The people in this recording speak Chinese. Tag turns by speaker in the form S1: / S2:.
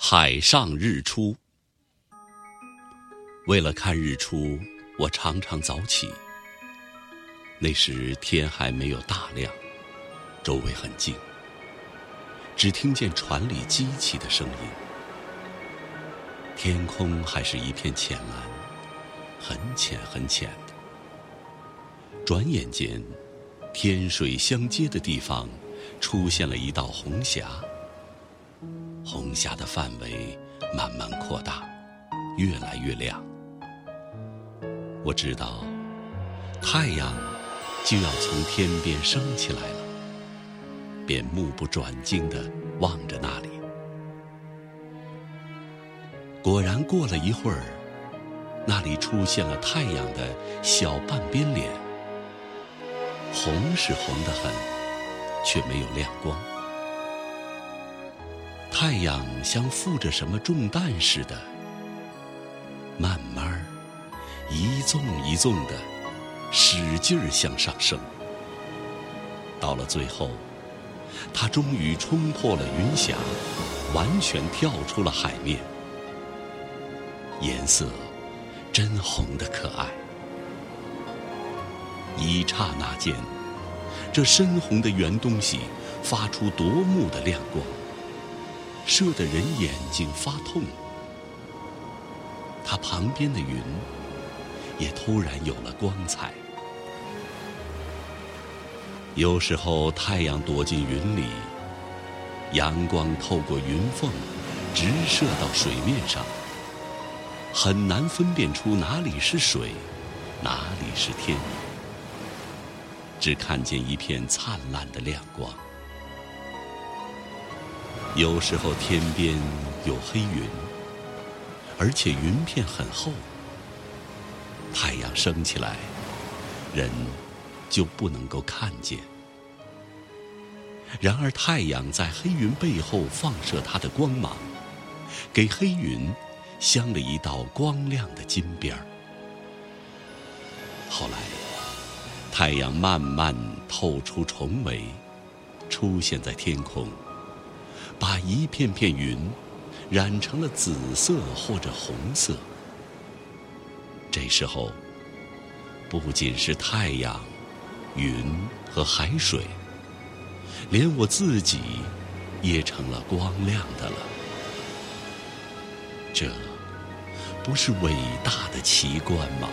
S1: 海上日出。为了看日出，我常常早起。那时天还没有大亮，周围很静，只听见船里机器的声音。天空还是一片浅蓝，很浅很浅的。转眼间，天水相接的地方，出现了一道红霞。红霞的范围慢慢扩大，越来越亮。我知道，太阳就要从天边升起来了，便目不转睛地望着那里。果然，过了一会儿，那里出现了太阳的小半边脸，红是红得很，却没有亮光。太阳像负着什么重担似的，慢慢一纵一纵的，使劲儿向上升。到了最后，它终于冲破了云霞，完全跳出了海面。颜色真红的可爱。一刹那间，这深红的圆东西发出夺目的亮光。射得人眼睛发痛，它旁边的云也突然有了光彩。有时候太阳躲进云里，阳光透过云缝直射到水面上，很难分辨出哪里是水，哪里是天，只看见一片灿烂的亮光。有时候天边有黑云，而且云片很厚。太阳升起来，人就不能够看见。然而太阳在黑云背后放射它的光芒，给黑云镶了一道光亮的金边儿。后来，太阳慢慢透出重围，出现在天空。把一片片云染成了紫色或者红色。这时候，不仅是太阳、云和海水，连我自己也成了光亮的了。这不是伟大的奇观吗？